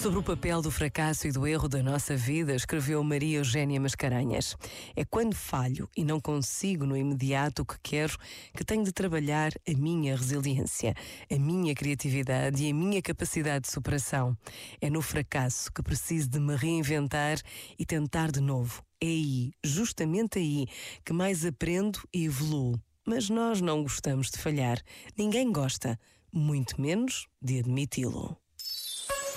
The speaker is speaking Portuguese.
Sobre o papel do fracasso e do erro da nossa vida, escreveu Maria Eugénia Mascarenhas. É quando falho e não consigo no imediato o que quero que tenho de trabalhar a minha resiliência, a minha criatividade e a minha capacidade de superação. É no fracasso que preciso de me reinventar e tentar de novo. É aí, justamente aí, que mais aprendo e evoluo. Mas nós não gostamos de falhar. Ninguém gosta, muito menos de admiti-lo.